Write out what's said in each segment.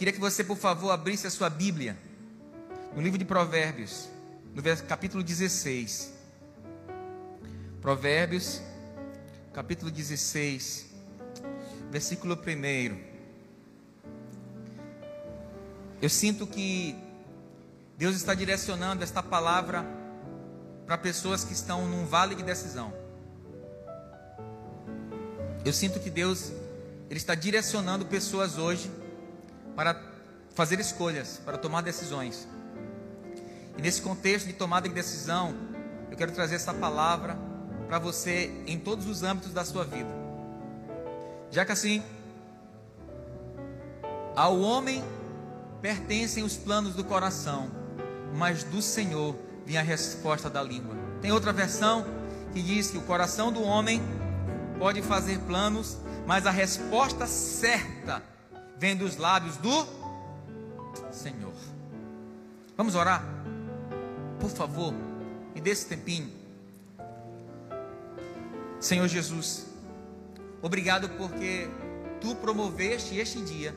queria que você, por favor, abrisse a sua Bíblia no livro de Provérbios, no capítulo 16. Provérbios, capítulo 16, versículo 1. Eu sinto que Deus está direcionando esta palavra para pessoas que estão num vale de decisão. Eu sinto que Deus ele está direcionando pessoas hoje para fazer escolhas, para tomar decisões. E nesse contexto de tomada de decisão, eu quero trazer essa palavra para você em todos os âmbitos da sua vida. Já que assim, ao homem pertencem os planos do coração, mas do Senhor vem a resposta da língua. Tem outra versão que diz que o coração do homem pode fazer planos, mas a resposta certa vem dos lábios do Senhor. Vamos orar? Por favor, me dê esse tempinho. Senhor Jesus, obrigado porque tu promoveste este dia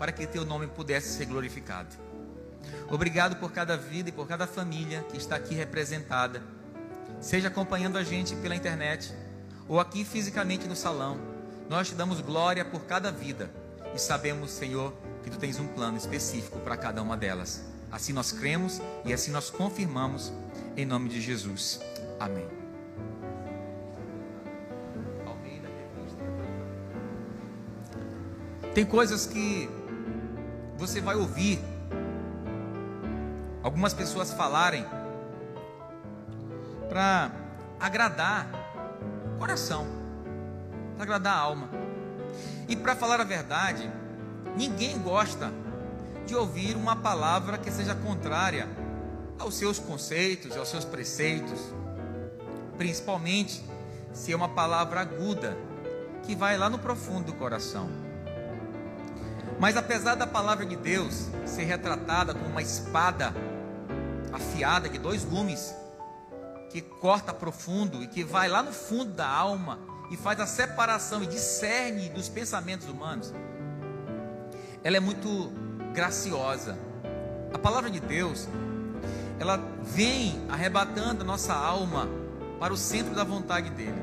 para que teu nome pudesse ser glorificado. Obrigado por cada vida e por cada família que está aqui representada, seja acompanhando a gente pela internet ou aqui fisicamente no salão. Nós te damos glória por cada vida e sabemos, Senhor, que tu tens um plano específico para cada uma delas. Assim nós cremos e assim nós confirmamos em nome de Jesus. Amém. Tem coisas que você vai ouvir algumas pessoas falarem para agradar o coração, para agradar a alma. E para falar a verdade, ninguém gosta de ouvir uma palavra que seja contrária aos seus conceitos, aos seus preceitos, principalmente se é uma palavra aguda que vai lá no profundo do coração. Mas apesar da palavra de Deus ser retratada como uma espada afiada de dois gumes, que corta profundo e que vai lá no fundo da alma e faz a separação e discerne dos pensamentos humanos, ela é muito graciosa. A palavra de Deus, ela vem arrebatando a nossa alma para o centro da vontade dele.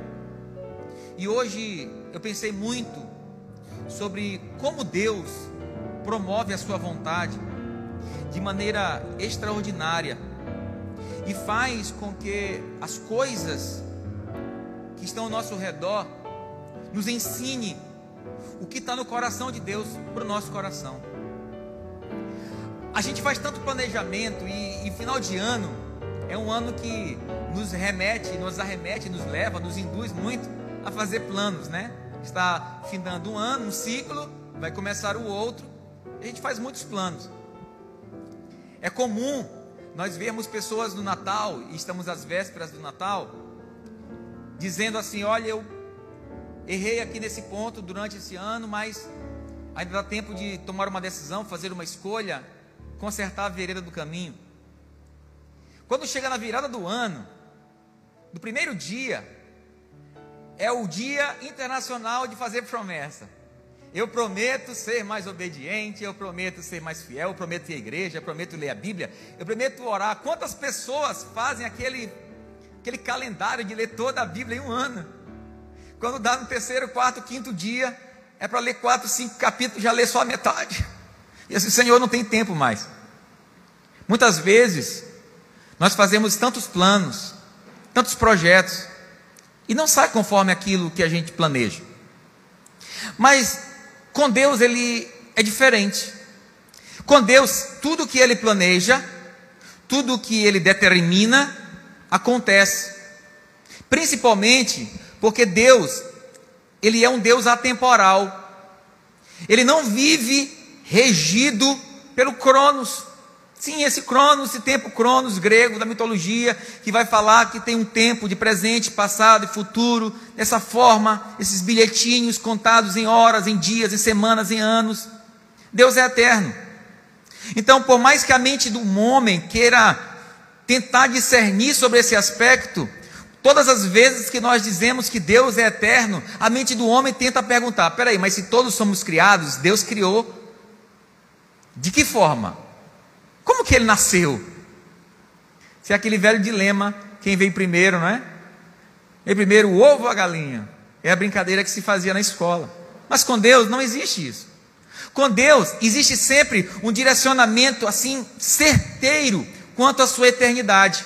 E hoje eu pensei muito sobre como Deus promove a sua vontade de maneira extraordinária e faz com que as coisas que estão ao nosso redor nos ensine o que está no coração de Deus para o nosso coração. A gente faz tanto planejamento e, e final de ano é um ano que nos remete, nos arremete, nos leva, nos induz muito a fazer planos, né? Está findando um ano, um ciclo, vai começar o outro. A gente faz muitos planos. É comum nós vermos pessoas no Natal, e estamos às vésperas do Natal, dizendo assim: Olha, eu errei aqui nesse ponto durante esse ano, mas ainda dá tempo de tomar uma decisão, fazer uma escolha, consertar a vereda do caminho. Quando chega na virada do ano, no primeiro dia, é o dia internacional de fazer promessa. Eu prometo ser mais obediente, eu prometo ser mais fiel, eu prometo ir à igreja, eu prometo ler a Bíblia, eu prometo orar. Quantas pessoas fazem aquele, aquele calendário de ler toda a Bíblia em um ano? Quando dá no terceiro, quarto, quinto dia, é para ler quatro, cinco capítulos, já lê só a metade. E assim, Senhor, não tem tempo mais. Muitas vezes, nós fazemos tantos planos, tantos projetos, e não sai conforme aquilo que a gente planeja. Mas com Deus ele é diferente. Com Deus, tudo que ele planeja, tudo que ele determina, acontece. Principalmente porque Deus, ele é um Deus atemporal. Ele não vive regido pelo Cronos. Sim, esse Cronos, esse tempo Cronos grego da mitologia, que vai falar que tem um tempo de presente, passado e futuro, dessa forma, esses bilhetinhos contados em horas, em dias, em semanas, em anos. Deus é eterno. Então, por mais que a mente do homem queira tentar discernir sobre esse aspecto, todas as vezes que nós dizemos que Deus é eterno, a mente do homem tenta perguntar: peraí, mas se todos somos criados, Deus criou De que forma? Como que ele nasceu? Se é aquele velho dilema, quem veio primeiro, não é? Veio primeiro o ovo ou a galinha? É a brincadeira que se fazia na escola. Mas com Deus não existe isso. Com Deus existe sempre um direcionamento assim certeiro quanto à sua eternidade.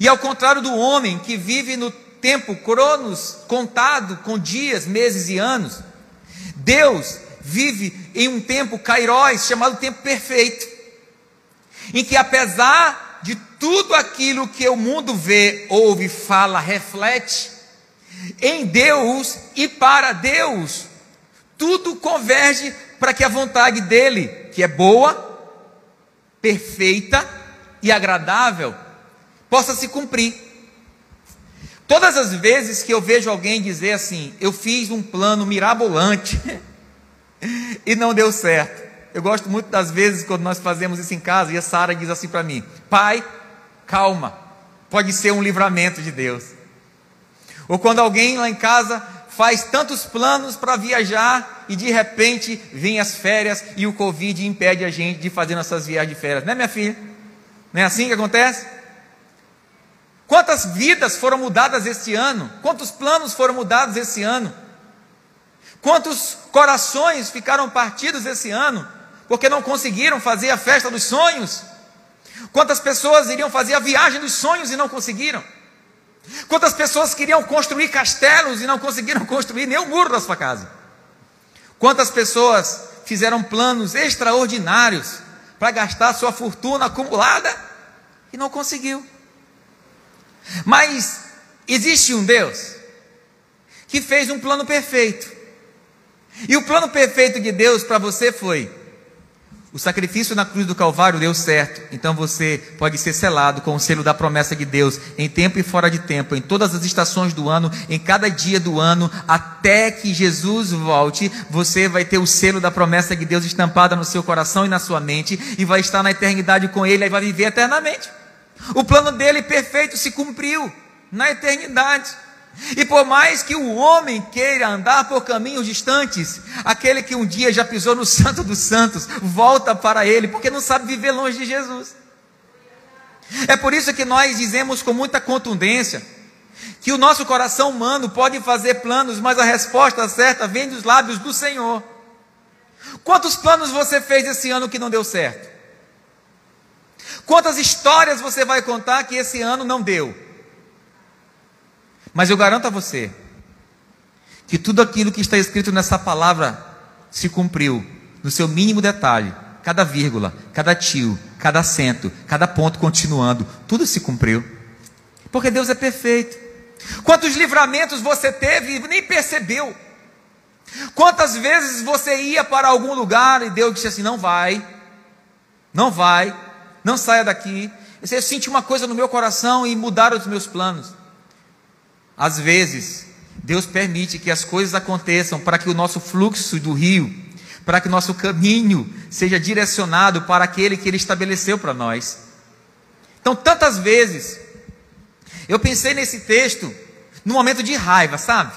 E ao contrário do homem que vive no tempo cronos contado com dias, meses e anos, Deus vive em um tempo kairos chamado tempo perfeito, em que apesar de tudo aquilo que o mundo vê, ouve, fala, reflete, em Deus e para Deus, tudo converge para que a vontade dele, que é boa, perfeita e agradável, possa se cumprir. Todas as vezes que eu vejo alguém dizer assim, eu fiz um plano mirabolante e não deu certo. Eu gosto muito das vezes quando nós fazemos isso em casa e a Sara diz assim para mim: Pai, calma, pode ser um livramento de Deus. Ou quando alguém lá em casa faz tantos planos para viajar e de repente vem as férias e o Covid impede a gente de fazer nossas viagens de férias, não é minha filha? Não é assim que acontece? Quantas vidas foram mudadas este ano? Quantos planos foram mudados esse ano? Quantos corações ficaram partidos esse ano porque não conseguiram fazer a festa dos sonhos? Quantas pessoas iriam fazer a viagem dos sonhos e não conseguiram? Quantas pessoas queriam construir castelos e não conseguiram construir nem o muro da sua casa? Quantas pessoas fizeram planos extraordinários para gastar sua fortuna acumulada e não conseguiu? Mas existe um Deus que fez um plano perfeito. E o plano perfeito de Deus para você foi: o sacrifício na cruz do Calvário deu certo, então você pode ser selado com o selo da promessa de Deus, em tempo e fora de tempo, em todas as estações do ano, em cada dia do ano, até que Jesus volte, você vai ter o selo da promessa de Deus estampada no seu coração e na sua mente, e vai estar na eternidade com Ele e vai viver eternamente. O plano dele perfeito se cumpriu na eternidade. E por mais que o homem queira andar por caminhos distantes, aquele que um dia já pisou no Santo dos Santos, volta para ele, porque não sabe viver longe de Jesus. É por isso que nós dizemos com muita contundência que o nosso coração humano pode fazer planos, mas a resposta certa vem dos lábios do Senhor. Quantos planos você fez esse ano que não deu certo? Quantas histórias você vai contar que esse ano não deu? Mas eu garanto a você que tudo aquilo que está escrito nessa palavra se cumpriu, no seu mínimo detalhe, cada vírgula, cada tio, cada acento, cada ponto continuando, tudo se cumpriu. Porque Deus é perfeito. Quantos livramentos você teve e nem percebeu? Quantas vezes você ia para algum lugar e Deus disse assim: não vai, não vai, não saia daqui. Eu senti uma coisa no meu coração e mudaram os meus planos. Às vezes, Deus permite que as coisas aconteçam para que o nosso fluxo do rio, para que o nosso caminho seja direcionado para aquele que Ele estabeleceu para nós. Então, tantas vezes, eu pensei nesse texto no momento de raiva, sabe?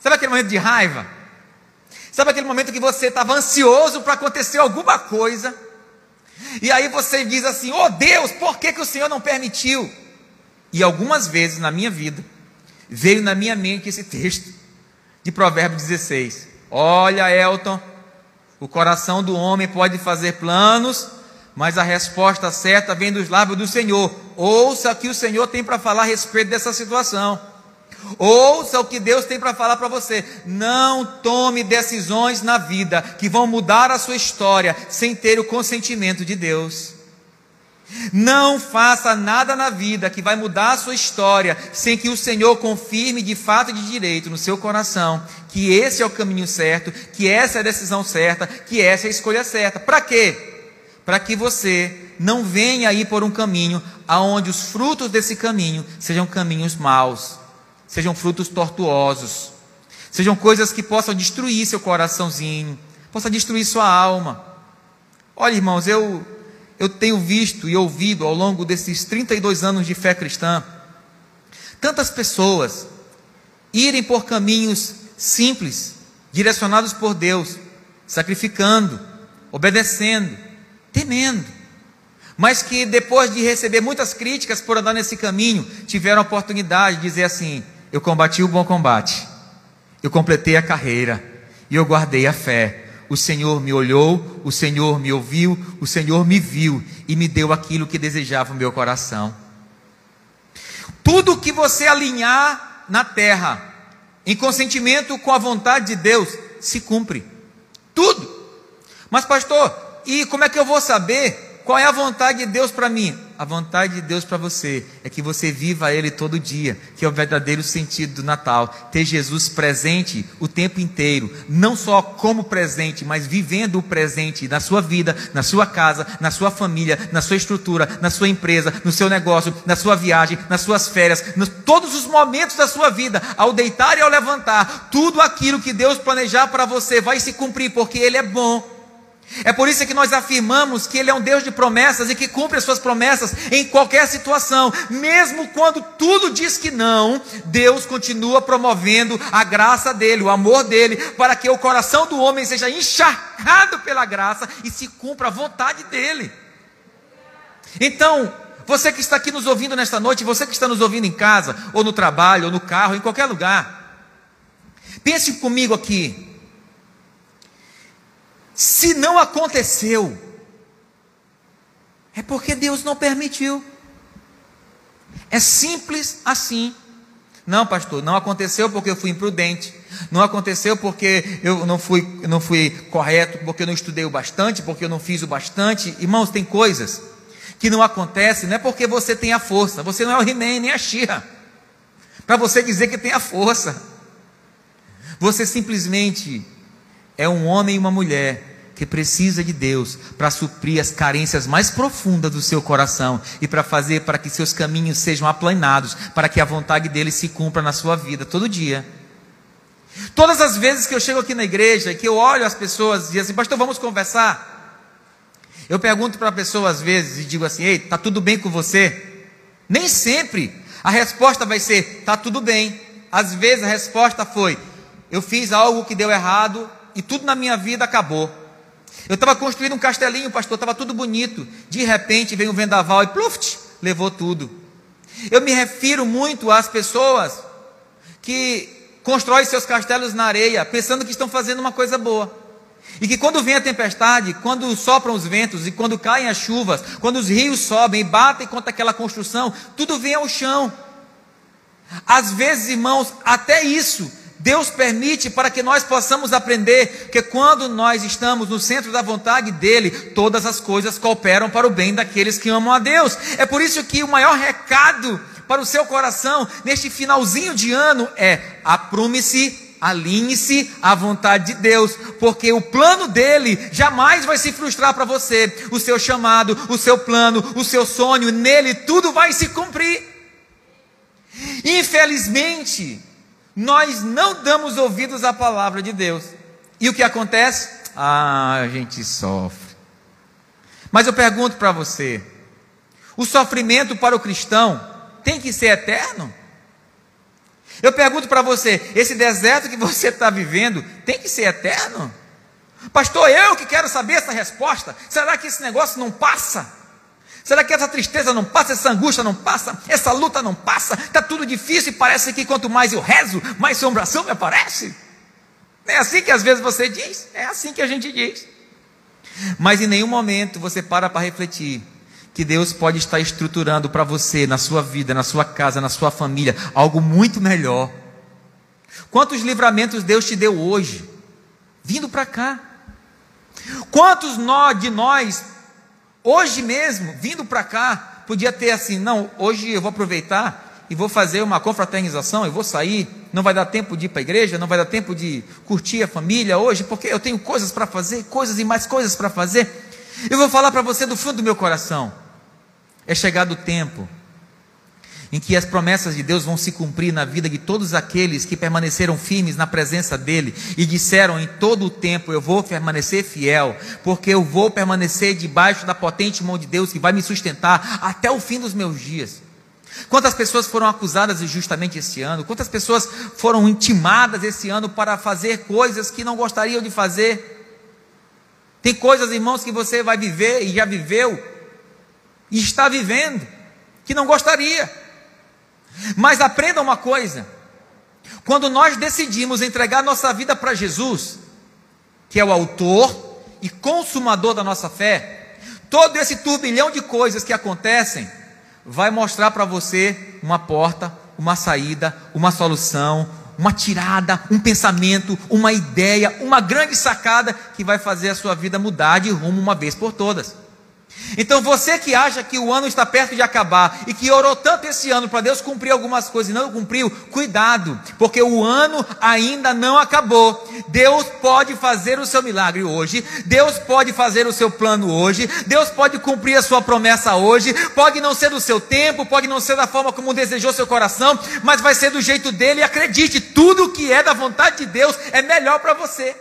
Sabe aquele momento de raiva? Sabe aquele momento que você estava ansioso para acontecer alguma coisa? E aí você diz assim: Oh Deus, por que, que o Senhor não permitiu? E algumas vezes na minha vida, veio na minha mente esse texto de Provérbios 16. Olha, Elton, o coração do homem pode fazer planos, mas a resposta certa vem dos lábios do Senhor. Ouça o que o Senhor tem para falar a respeito dessa situação. Ouça o que Deus tem para falar para você. Não tome decisões na vida que vão mudar a sua história sem ter o consentimento de Deus. Não faça nada na vida que vai mudar a sua história sem que o Senhor confirme de fato e de direito no seu coração que esse é o caminho certo, que essa é a decisão certa, que essa é a escolha certa. Para quê? Para que você não venha aí por um caminho aonde os frutos desse caminho sejam caminhos maus, sejam frutos tortuosos, sejam coisas que possam destruir seu coraçãozinho, possam destruir sua alma. Olha, irmãos, eu eu tenho visto e ouvido ao longo desses 32 anos de fé cristã, tantas pessoas irem por caminhos simples, direcionados por Deus, sacrificando, obedecendo, temendo, mas que depois de receber muitas críticas por andar nesse caminho, tiveram a oportunidade de dizer assim: Eu combati o bom combate, eu completei a carreira e eu guardei a fé. O Senhor me olhou, o Senhor me ouviu, o Senhor me viu e me deu aquilo que desejava o meu coração. Tudo que você alinhar na terra, em consentimento com a vontade de Deus, se cumpre. Tudo. Mas, pastor, e como é que eu vou saber qual é a vontade de Deus para mim? A vontade de Deus para você é que você viva Ele todo dia, que é o verdadeiro sentido do Natal. Ter Jesus presente o tempo inteiro, não só como presente, mas vivendo o presente na sua vida, na sua casa, na sua família, na sua estrutura, na sua empresa, no seu negócio, na sua viagem, nas suas férias, nos todos os momentos da sua vida, ao deitar e ao levantar, tudo aquilo que Deus planejar para você vai se cumprir, porque Ele é bom. É por isso que nós afirmamos que Ele é um Deus de promessas e que cumpre as suas promessas em qualquer situação, mesmo quando tudo diz que não, Deus continua promovendo a graça dele, o amor dele, para que o coração do homem seja encharcado pela graça e se cumpra a vontade dele. Então, você que está aqui nos ouvindo nesta noite, você que está nos ouvindo em casa, ou no trabalho, ou no carro, em qualquer lugar, pense comigo aqui. Se não aconteceu, é porque Deus não permitiu. É simples assim. Não, pastor, não aconteceu porque eu fui imprudente. Não aconteceu porque eu não fui, não fui correto, porque eu não estudei o bastante, porque eu não fiz o bastante. Irmãos, tem coisas que não acontecem, não é porque você tem a força. Você não é o He-Man nem a Shira. Para você dizer que tem a força. Você simplesmente é um homem e uma mulher que precisa de Deus para suprir as carências mais profundas do seu coração e para fazer para que seus caminhos sejam aplanados, para que a vontade dele se cumpra na sua vida todo dia. Todas as vezes que eu chego aqui na igreja, que eu olho as pessoas e digo assim, pastor, vamos conversar. Eu pergunto para a pessoa às vezes e digo assim, ei, tá tudo bem com você? Nem sempre a resposta vai ser, tá tudo bem. Às vezes a resposta foi, eu fiz algo que deu errado e tudo na minha vida acabou. Eu estava construindo um castelinho, pastor, estava tudo bonito. De repente veio um vendaval e pluft, levou tudo. Eu me refiro muito às pessoas que constroem seus castelos na areia, pensando que estão fazendo uma coisa boa. E que quando vem a tempestade, quando sopram os ventos e quando caem as chuvas, quando os rios sobem e batem contra aquela construção, tudo vem ao chão. Às vezes, irmãos, até isso Deus permite para que nós possamos aprender que quando nós estamos no centro da vontade dEle, todas as coisas cooperam para o bem daqueles que amam a Deus. É por isso que o maior recado para o seu coração neste finalzinho de ano é: aprume-se, alinhe-se à vontade de Deus, porque o plano dele jamais vai se frustrar para você. O seu chamado, o seu plano, o seu sonho, nele tudo vai se cumprir. Infelizmente, nós não damos ouvidos à palavra de Deus. E o que acontece? Ah, a gente sofre. Mas eu pergunto para você: o sofrimento para o cristão tem que ser eterno? Eu pergunto para você: esse deserto que você está vivendo tem que ser eterno? Pastor, eu que quero saber essa resposta. Será que esse negócio não passa? Será que essa tristeza não passa, essa angústia não passa, essa luta não passa? Está tudo difícil e parece que quanto mais eu rezo, mais sombração me aparece. É assim que às vezes você diz, é assim que a gente diz. Mas em nenhum momento você para para refletir que Deus pode estar estruturando para você, na sua vida, na sua casa, na sua família, algo muito melhor. Quantos livramentos Deus te deu hoje, vindo para cá? Quantos nós, de nós Hoje mesmo, vindo para cá, podia ter assim: não, hoje eu vou aproveitar e vou fazer uma confraternização, eu vou sair, não vai dar tempo de ir para a igreja, não vai dar tempo de curtir a família hoje, porque eu tenho coisas para fazer, coisas e mais coisas para fazer. Eu vou falar para você do fundo do meu coração: é chegado o tempo em que as promessas de Deus vão se cumprir na vida de todos aqueles que permaneceram firmes na presença dEle e disseram em todo o tempo: Eu vou permanecer fiel, porque eu vou permanecer debaixo da potente mão de Deus que vai me sustentar até o fim dos meus dias. Quantas pessoas foram acusadas injustamente esse ano? Quantas pessoas foram intimadas esse ano para fazer coisas que não gostariam de fazer? Tem coisas, irmãos, que você vai viver e já viveu e está vivendo que não gostaria. Mas aprenda uma coisa: quando nós decidimos entregar nossa vida para Jesus, que é o autor e consumador da nossa fé, todo esse turbilhão de coisas que acontecem vai mostrar para você uma porta, uma saída, uma solução, uma tirada, um pensamento, uma ideia, uma grande sacada que vai fazer a sua vida mudar de rumo uma vez por todas. Então você que acha que o ano está perto de acabar e que orou tanto esse ano para Deus cumprir algumas coisas e não cumpriu, cuidado, porque o ano ainda não acabou. Deus pode fazer o seu milagre hoje, Deus pode fazer o seu plano hoje, Deus pode cumprir a sua promessa hoje. Pode não ser do seu tempo, pode não ser da forma como desejou seu coração, mas vai ser do jeito dele. E acredite, tudo que é da vontade de Deus é melhor para você,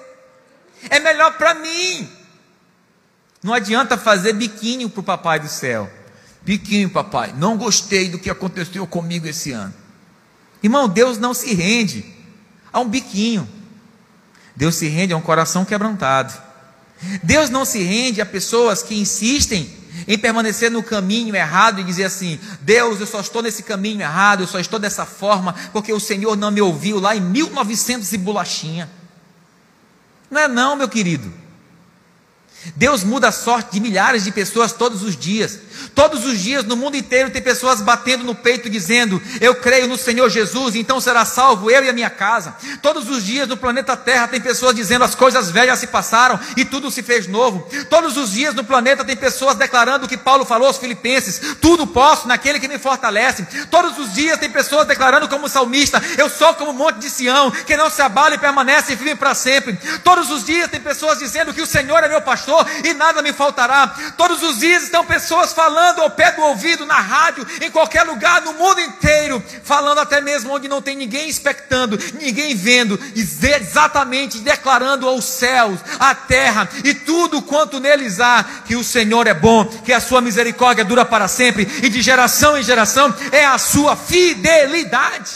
é melhor para mim. Não adianta fazer biquinho para o papai do céu. Biquinho, papai, não gostei do que aconteceu comigo esse ano. Irmão, Deus não se rende a um biquinho. Deus se rende a um coração quebrantado. Deus não se rende a pessoas que insistem em permanecer no caminho errado e dizer assim: Deus, eu só estou nesse caminho errado, eu só estou dessa forma, porque o Senhor não me ouviu lá em 1900 e bolachinha. Não é não, meu querido. Deus muda a sorte de milhares de pessoas todos os dias. Todos os dias no mundo inteiro tem pessoas batendo no peito dizendo: Eu creio no Senhor Jesus, então será salvo eu e a minha casa. Todos os dias no planeta Terra tem pessoas dizendo: As coisas velhas se passaram e tudo se fez novo. Todos os dias no planeta tem pessoas declarando o que Paulo falou aos Filipenses: Tudo posso naquele que me fortalece. Todos os dias tem pessoas declarando, como salmista: Eu sou como o monte de Sião, que não se abala e permanece firme para sempre. Todos os dias tem pessoas dizendo que o Senhor é meu pastor e nada me faltará. Todos os dias estão pessoas falando falando ao pé do ouvido, na rádio, em qualquer lugar, no mundo inteiro, falando até mesmo onde não tem ninguém expectando, ninguém vendo, exatamente declarando aos céus, à terra e tudo quanto neles há, que o Senhor é bom, que a sua misericórdia dura para sempre e de geração em geração é a sua fidelidade.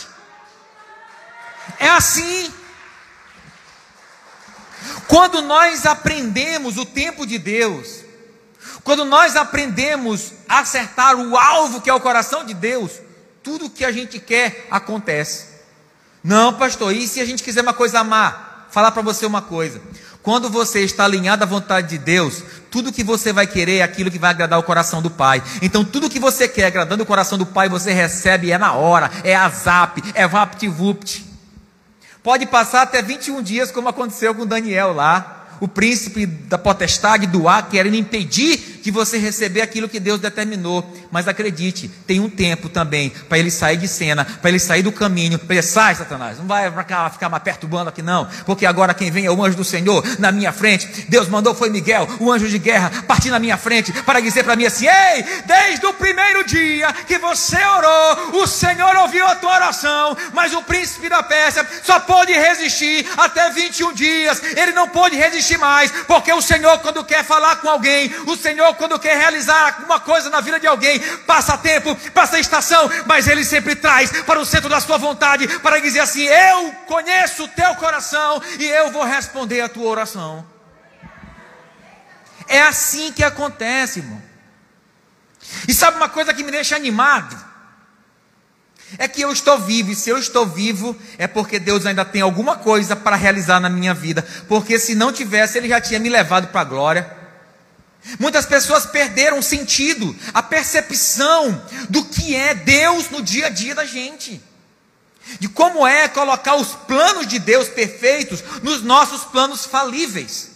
É assim. Quando nós aprendemos o tempo de Deus, quando nós aprendemos a acertar o alvo que é o coração de Deus, tudo que a gente quer acontece. Não, pastor, e se a gente quiser uma coisa má? Falar para você uma coisa. Quando você está alinhado à vontade de Deus, tudo que você vai querer é aquilo que vai agradar o coração do Pai. Então, tudo que você quer agradando o coração do Pai, você recebe, é na hora, é a zap, é vapt-vupt. Pode passar até 21 dias, como aconteceu com Daniel lá o príncipe da potestade do ar querendo impedir de você receber aquilo que Deus determinou. Mas acredite, tem um tempo também para ele sair de cena, para ele sair do caminho, para ele sai, Satanás, não vai cá ficar mais perturbando aqui não, porque agora quem vem é o anjo do Senhor na minha frente. Deus mandou foi Miguel, o anjo de guerra, partir na minha frente para dizer para mim assim: "Ei, desde o primeiro dia que você orou, o Senhor ouviu a tua oração, mas o príncipe da Pérsia só pôde resistir até 21 dias. Ele não pôde resistir mais, porque o Senhor quando quer falar com alguém, o Senhor quando quer realizar alguma coisa na vida de alguém, passa tempo, passa estação, mas Ele sempre traz para o centro da sua vontade, para dizer assim: Eu conheço o teu coração e eu vou responder a tua oração. É assim que acontece, irmão. E sabe uma coisa que me deixa animado? É que eu estou vivo, e se eu estou vivo, é porque Deus ainda tem alguma coisa para realizar na minha vida. Porque se não tivesse, Ele já tinha me levado para a glória. Muitas pessoas perderam o sentido, a percepção do que é Deus no dia a dia da gente. De como é colocar os planos de Deus perfeitos nos nossos planos falíveis.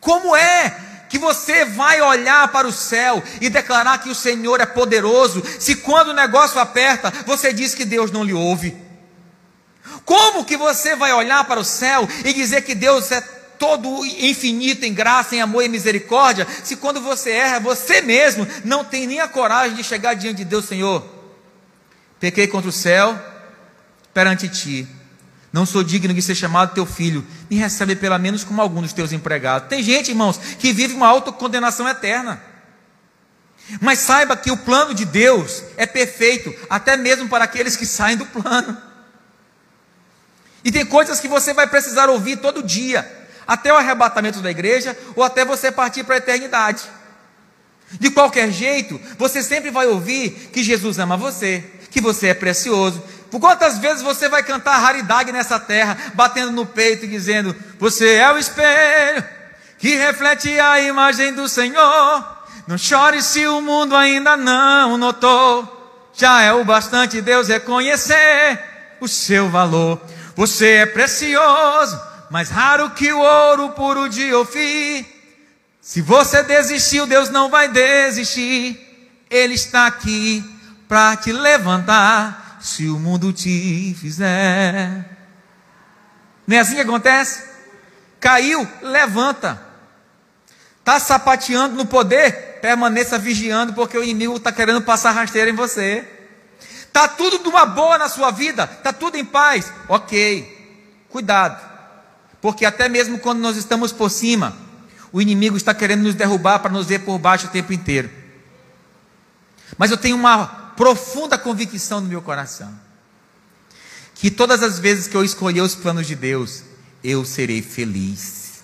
Como é que você vai olhar para o céu e declarar que o Senhor é poderoso, se quando o negócio aperta, você diz que Deus não lhe ouve? Como que você vai olhar para o céu e dizer que Deus é todo infinito em graça, em amor e misericórdia, se quando você erra, você mesmo não tem nem a coragem de chegar diante de Deus, Senhor, pequei contra o céu perante ti, não sou digno de ser chamado teu filho, me recebe pelo menos como algum dos teus empregados. Tem gente, irmãos, que vive uma autocondenação eterna. Mas saiba que o plano de Deus é perfeito, até mesmo para aqueles que saem do plano. E tem coisas que você vai precisar ouvir todo dia até o arrebatamento da igreja ou até você partir para a eternidade. De qualquer jeito, você sempre vai ouvir que Jesus ama você, que você é precioso. Por quantas vezes você vai cantar raridade nessa terra, batendo no peito e dizendo: Você é o espelho que reflete a imagem do Senhor. Não chore se o mundo ainda não notou. Já é o bastante Deus reconhecer o seu valor. Você é precioso, mais raro que o ouro puro de Ofir. Se você desistiu, Deus não vai desistir. Ele está aqui para te levantar, se o mundo te fizer. Não é assim que acontece? Caiu, levanta. Está sapateando no poder, permaneça vigiando, porque o inimigo está querendo passar rasteira em você. Está tudo de uma boa na sua vida, está tudo em paz. Ok, cuidado, porque até mesmo quando nós estamos por cima, o inimigo está querendo nos derrubar para nos ver por baixo o tempo inteiro. Mas eu tenho uma profunda convicção no meu coração: que todas as vezes que eu escolher os planos de Deus, eu serei feliz.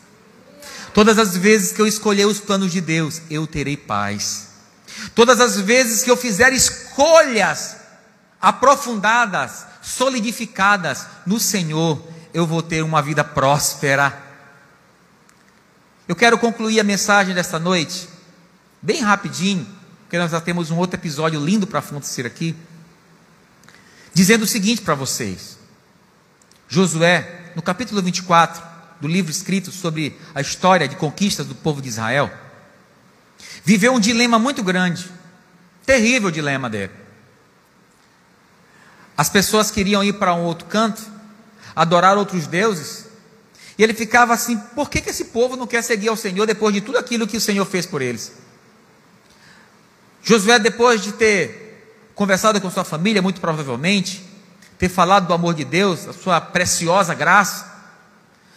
Todas as vezes que eu escolher os planos de Deus, eu terei paz. Todas as vezes que eu fizer escolhas aprofundadas, solidificadas no Senhor, eu vou ter uma vida próspera. Eu quero concluir a mensagem desta noite, bem rapidinho, porque nós já temos um outro episódio lindo para acontecer aqui, dizendo o seguinte para vocês: Josué, no capítulo 24 do livro escrito sobre a história de conquistas do povo de Israel, viveu um dilema muito grande, terrível dilema dele. As pessoas queriam ir para um outro canto, adorar outros deuses, e ele ficava assim: por que, que esse povo não quer seguir ao Senhor depois de tudo aquilo que o Senhor fez por eles? Josué, depois de ter conversado com sua família, muito provavelmente, ter falado do amor de Deus, a sua preciosa graça,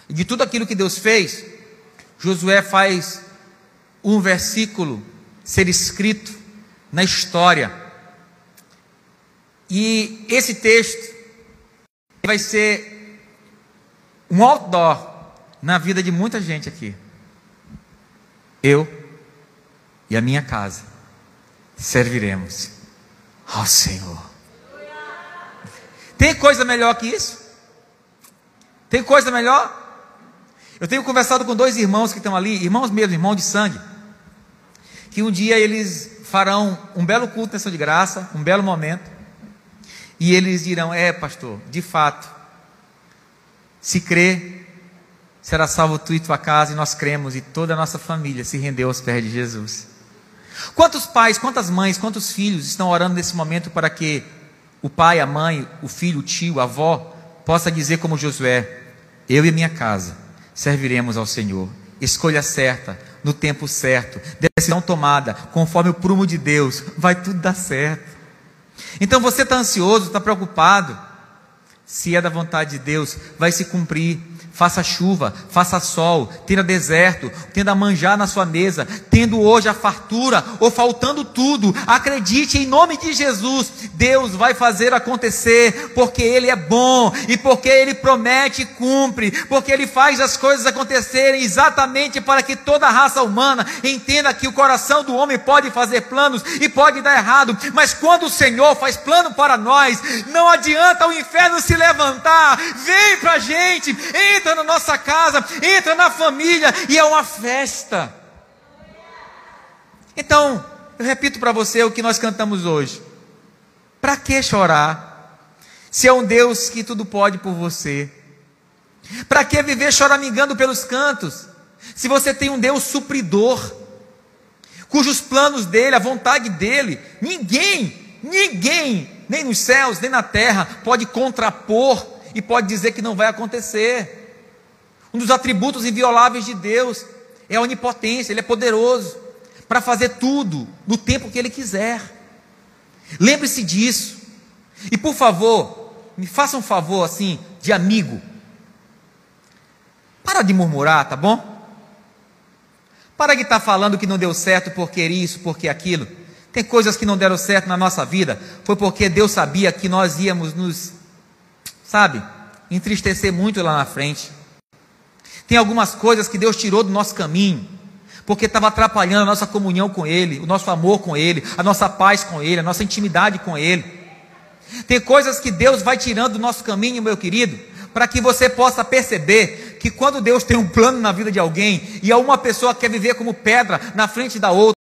e de tudo aquilo que Deus fez, Josué faz um versículo ser escrito na história. E esse texto vai ser um outdoor na vida de muita gente aqui. Eu e a minha casa serviremos ao Senhor. Tem coisa melhor que isso? Tem coisa melhor? Eu tenho conversado com dois irmãos que estão ali, irmãos mesmo, irmãos de sangue, que um dia eles farão um belo culto nessa de graça, um belo momento, e eles dirão: É, pastor, de fato, se crê, será salvo tu e tua casa, e nós cremos, e toda a nossa família se rendeu aos pés de Jesus. Quantos pais, quantas mães, quantos filhos estão orando nesse momento para que o pai, a mãe, o filho, o tio, a avó, possa dizer como Josué: Eu e minha casa serviremos ao Senhor. Escolha certa, no tempo certo, decisão tomada, conforme o prumo de Deus, vai tudo dar certo. Então você está ansioso, está preocupado, se é da vontade de Deus, vai se cumprir faça chuva, faça sol, tenha deserto, tenha manjar na sua mesa, tendo hoje a fartura ou faltando tudo, acredite em nome de Jesus, Deus vai fazer acontecer, porque Ele é bom e porque Ele promete e cumpre, porque Ele faz as coisas acontecerem exatamente para que toda a raça humana entenda que o coração do homem pode fazer planos e pode dar errado, mas quando o Senhor faz plano para nós, não adianta o inferno se levantar, vem para a gente, entra entra na nossa casa, entra na família e é uma festa. Então, eu repito para você o que nós cantamos hoje. Para que chorar? Se é um Deus que tudo pode por você. Para que viver choramingando pelos cantos? Se você tem um Deus supridor, cujos planos dele, a vontade dele, ninguém, ninguém, nem nos céus, nem na terra, pode contrapor e pode dizer que não vai acontecer. Um dos atributos invioláveis de Deus é a onipotência, Ele é poderoso para fazer tudo no tempo que Ele quiser. Lembre-se disso. E por favor, me faça um favor assim, de amigo. Para de murmurar, tá bom? Para de estar tá falando que não deu certo porque isso, porque aquilo. Tem coisas que não deram certo na nossa vida, foi porque Deus sabia que nós íamos nos, sabe, entristecer muito lá na frente. Tem algumas coisas que Deus tirou do nosso caminho, porque estava atrapalhando a nossa comunhão com Ele, o nosso amor com Ele, a nossa paz com Ele, a nossa intimidade com Ele. Tem coisas que Deus vai tirando do nosso caminho, meu querido, para que você possa perceber que quando Deus tem um plano na vida de alguém e uma pessoa quer viver como pedra na frente da outra,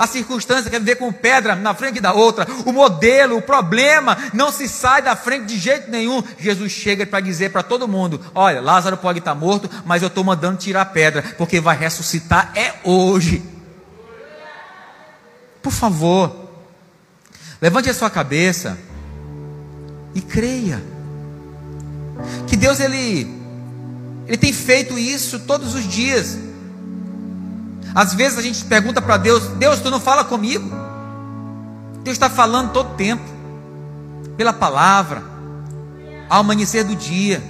a circunstância quer viver como pedra na frente da outra, o modelo, o problema não se sai da frente de jeito nenhum. Jesus chega para dizer para todo mundo: Olha, Lázaro pode estar morto, mas eu estou mandando tirar a pedra, porque vai ressuscitar é hoje. Por favor, levante a sua cabeça e creia que Deus ele ele tem feito isso todos os dias. Às vezes a gente pergunta para Deus: Deus, tu não fala comigo? Deus está falando todo tempo, pela palavra, ao amanhecer do dia,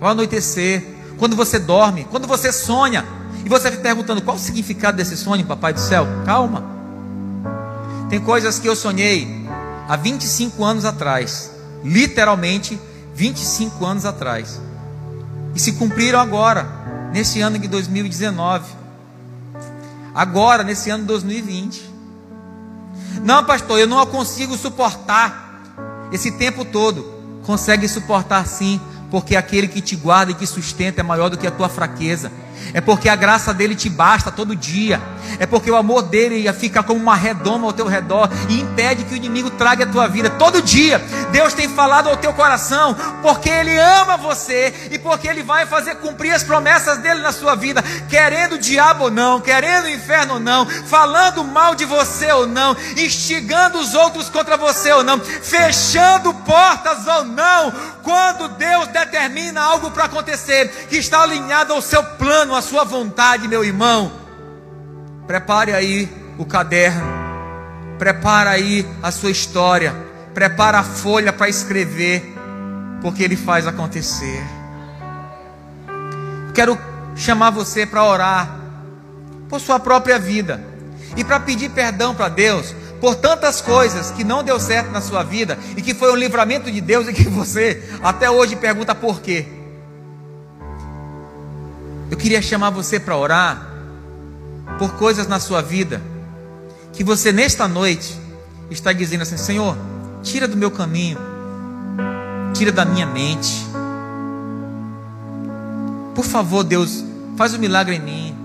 ao anoitecer, quando você dorme, quando você sonha, e você fica perguntando qual o significado desse sonho, Papai do céu? Calma. Tem coisas que eu sonhei há 25 anos atrás, literalmente 25 anos atrás, e se cumpriram agora, nesse ano de 2019 agora, nesse ano de 2020. Não, pastor, eu não consigo suportar esse tempo todo. Consegue suportar sim, porque aquele que te guarda e que sustenta é maior do que a tua fraqueza é porque a graça dele te basta todo dia, é porque o amor dele fica como uma redoma ao teu redor e impede que o inimigo traga a tua vida todo dia. Deus tem falado ao teu coração, porque ele ama você e porque ele vai fazer cumprir as promessas dele na sua vida, querendo o diabo ou não, querendo o inferno ou não, falando mal de você ou não, instigando os outros contra você ou não, fechando portas ou não, quando Deus determina algo para acontecer que está alinhado ao seu plano, à sua vontade, meu irmão, prepare aí o caderno, prepara aí a sua história, prepara a folha para escrever, porque Ele faz acontecer. Quero chamar você para orar por sua própria vida e para pedir perdão para Deus por tantas coisas que não deu certo na sua vida e que foi um livramento de Deus e que você até hoje pergunta por quê. Eu queria chamar você para orar por coisas na sua vida que você nesta noite está dizendo assim: Senhor, tira do meu caminho, tira da minha mente. Por favor, Deus, faz um milagre em mim.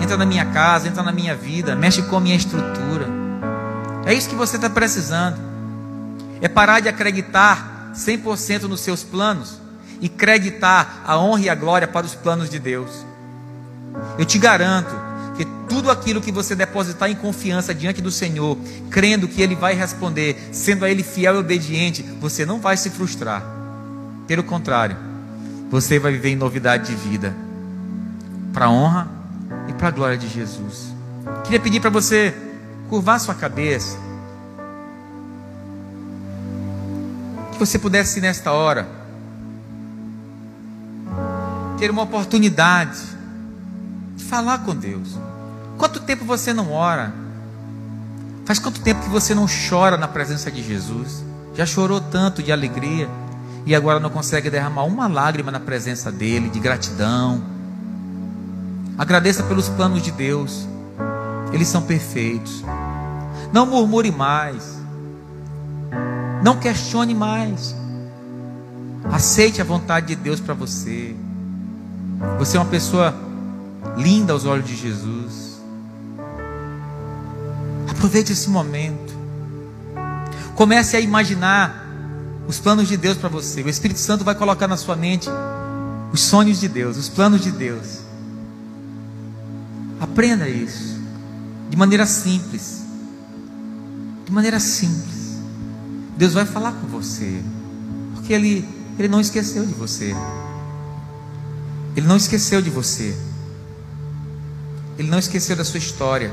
Entra na minha casa, entra na minha vida, mexe com a minha estrutura. É isso que você está precisando. É parar de acreditar 100% nos seus planos e creditar a honra e a glória para os planos de Deus. Eu te garanto que tudo aquilo que você depositar em confiança diante do Senhor, crendo que Ele vai responder, sendo a Ele fiel e obediente, você não vai se frustrar. Pelo contrário, você vai viver em novidade de vida, para a honra e para a glória de Jesus. Queria pedir para você curvar sua cabeça, que você pudesse nesta hora ter uma oportunidade de falar com Deus. Quanto tempo você não ora? Faz quanto tempo que você não chora na presença de Jesus? Já chorou tanto de alegria e agora não consegue derramar uma lágrima na presença dele, de gratidão. Agradeça pelos planos de Deus, eles são perfeitos. Não murmure mais, não questione mais. Aceite a vontade de Deus para você. Você é uma pessoa linda aos olhos de Jesus. Aproveite esse momento. Comece a imaginar os planos de Deus para você. O Espírito Santo vai colocar na sua mente os sonhos de Deus, os planos de Deus. Aprenda isso de maneira simples. De maneira simples. Deus vai falar com você, porque ele ele não esqueceu de você. Ele não esqueceu de você. Ele não esqueceu da sua história.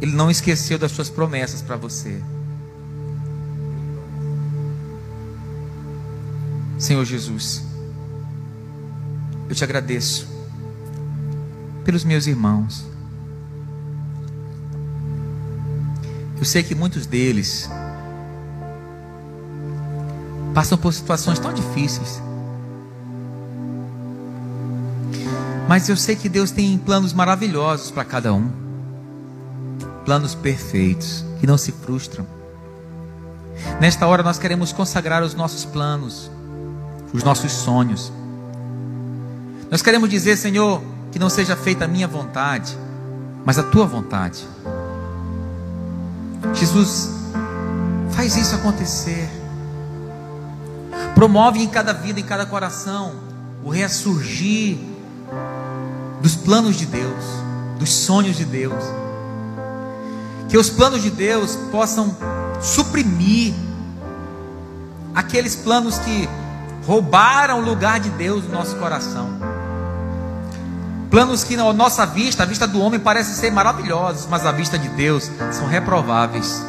Ele não esqueceu das suas promessas para você. Senhor Jesus, eu te agradeço pelos meus irmãos. Eu sei que muitos deles passam por situações tão difíceis Mas eu sei que Deus tem planos maravilhosos para cada um. Planos perfeitos, que não se frustram. Nesta hora nós queremos consagrar os nossos planos, os nossos sonhos. Nós queremos dizer, Senhor, que não seja feita a minha vontade, mas a tua vontade. Jesus, faz isso acontecer. Promove em cada vida, em cada coração, o ressurgir dos planos de Deus, dos sonhos de Deus. Que os planos de Deus possam suprimir aqueles planos que roubaram o lugar de Deus no nosso coração. Planos que na nossa vista, a vista do homem parece ser maravilhosos, mas a vista de Deus são reprováveis.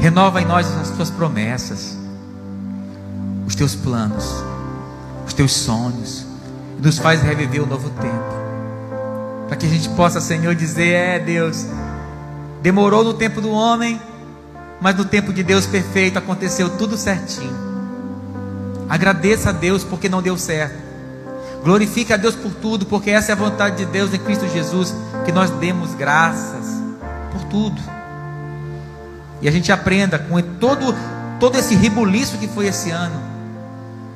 Renova em nós as tuas promessas, os teus planos, os teus sonhos, nos faz reviver o novo tempo. Para que a gente possa, Senhor, dizer: É Deus, demorou no tempo do homem, mas no tempo de Deus perfeito aconteceu tudo certinho. Agradeça a Deus porque não deu certo. Glorifique a Deus por tudo, porque essa é a vontade de Deus em Cristo Jesus, que nós demos graças por tudo. E a gente aprenda com todo, todo esse ribuliço que foi esse ano,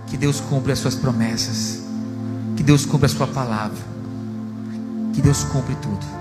que Deus cumpre as suas promessas, Deus cumpre a sua palavra, que Deus cumpre tudo.